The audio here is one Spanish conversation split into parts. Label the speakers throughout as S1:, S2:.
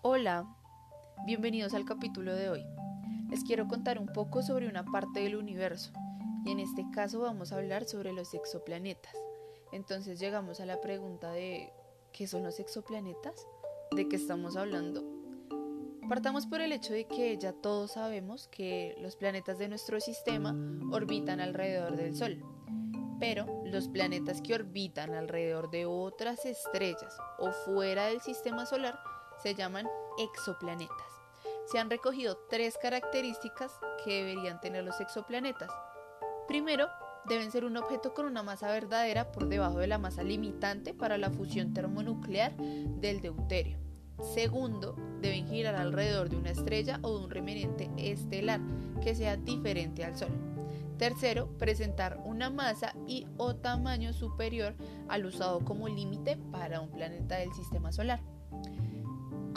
S1: Hola, bienvenidos al capítulo de hoy. Les quiero contar un poco sobre una parte del universo y en este caso vamos a hablar sobre los exoplanetas. Entonces llegamos a la pregunta de ¿qué son los exoplanetas? ¿De qué estamos hablando? Partamos por el hecho de que ya todos sabemos que los planetas de nuestro sistema orbitan alrededor del Sol, pero los planetas que orbitan alrededor de otras estrellas o fuera del sistema solar se llaman exoplanetas. Se han recogido tres características que deberían tener los exoplanetas. Primero, deben ser un objeto con una masa verdadera por debajo de la masa limitante para la fusión termonuclear del deuterio. Segundo, deben girar alrededor de una estrella o de un remanente estelar que sea diferente al Sol. Tercero, presentar una masa y o tamaño superior al usado como límite para un planeta del sistema solar.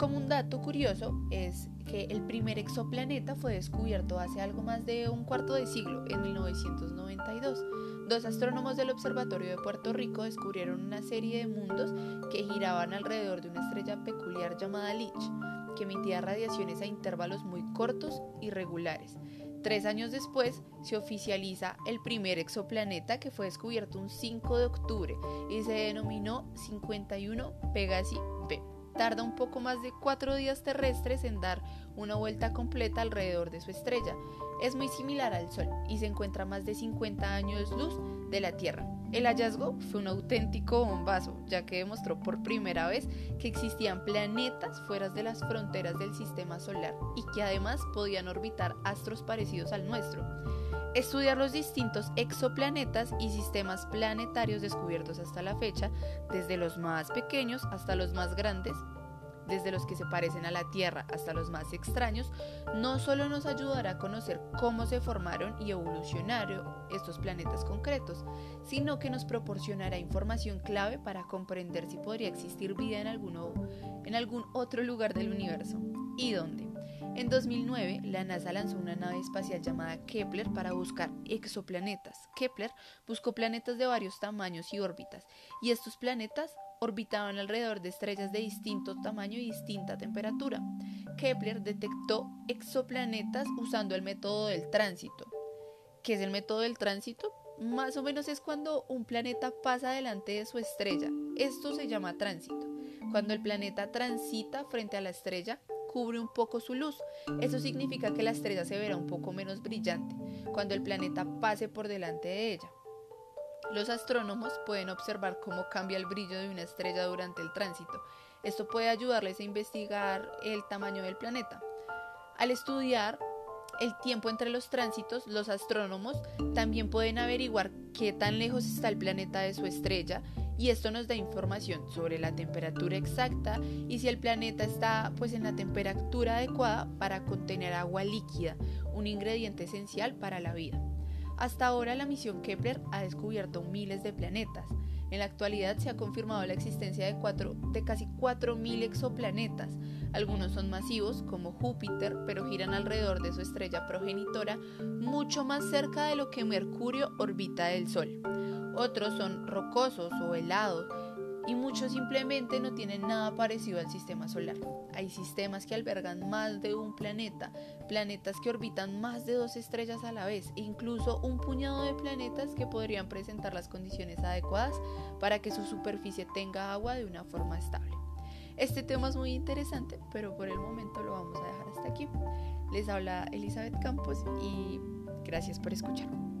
S1: Como un dato curioso es que el primer exoplaneta fue descubierto hace algo más de un cuarto de siglo, en 1992. Dos astrónomos del Observatorio de Puerto Rico descubrieron una serie de mundos que giraban alrededor de una estrella peculiar llamada Leech, que emitía radiaciones a intervalos muy cortos y regulares. Tres años después se oficializa el primer exoplaneta que fue descubierto un 5 de octubre y se denominó 51 Pegasi B tarda un poco más de cuatro días terrestres en dar una vuelta completa alrededor de su estrella. Es muy similar al Sol y se encuentra a más de 50 años luz de la Tierra. El hallazgo fue un auténtico bombazo, ya que demostró por primera vez que existían planetas fuera de las fronteras del sistema solar y que además podían orbitar astros parecidos al nuestro. Estudiar los distintos exoplanetas y sistemas planetarios descubiertos hasta la fecha, desde los más pequeños hasta los más grandes, desde los que se parecen a la Tierra hasta los más extraños, no solo nos ayudará a conocer cómo se formaron y evolucionaron estos planetas concretos, sino que nos proporcionará información clave para comprender si podría existir vida en, algún otro lugar del universo y dónde. En 2009, la NASA lanzó una nave espacial llamada Kepler para buscar exoplanetas. Kepler buscó planetas de varios tamaños y órbitas, y estos planetas orbitaban alrededor de estrellas de distinto tamaño y distinta temperatura. Kepler detectó exoplanetas usando el método del tránsito. ¿Qué es el método del tránsito? Más o menos es cuando un planeta pasa delante de su estrella. Esto se llama tránsito. Cuando el planeta transita frente a la estrella, cubre un poco su luz. Eso significa que la estrella se verá un poco menos brillante cuando el planeta pase por delante de ella. Los astrónomos pueden observar cómo cambia el brillo de una estrella durante el tránsito. Esto puede ayudarles a investigar el tamaño del planeta. Al estudiar el tiempo entre los tránsitos, los astrónomos también pueden averiguar qué tan lejos está el planeta de su estrella y esto nos da información sobre la temperatura exacta y si el planeta está pues en la temperatura adecuada para contener agua líquida, un ingrediente esencial para la vida. Hasta ahora la misión Kepler ha descubierto miles de planetas. En la actualidad se ha confirmado la existencia de, cuatro, de casi 4.000 exoplanetas. Algunos son masivos, como Júpiter, pero giran alrededor de su estrella progenitora mucho más cerca de lo que Mercurio orbita del Sol otros son rocosos o helados y muchos simplemente no tienen nada parecido al sistema solar. Hay sistemas que albergan más de un planeta, planetas que orbitan más de dos estrellas a la vez e incluso un puñado de planetas que podrían presentar las condiciones adecuadas para que su superficie tenga agua de una forma estable. Este tema es muy interesante, pero por el momento lo vamos a dejar hasta aquí. Les habla Elizabeth Campos y gracias por escuchar.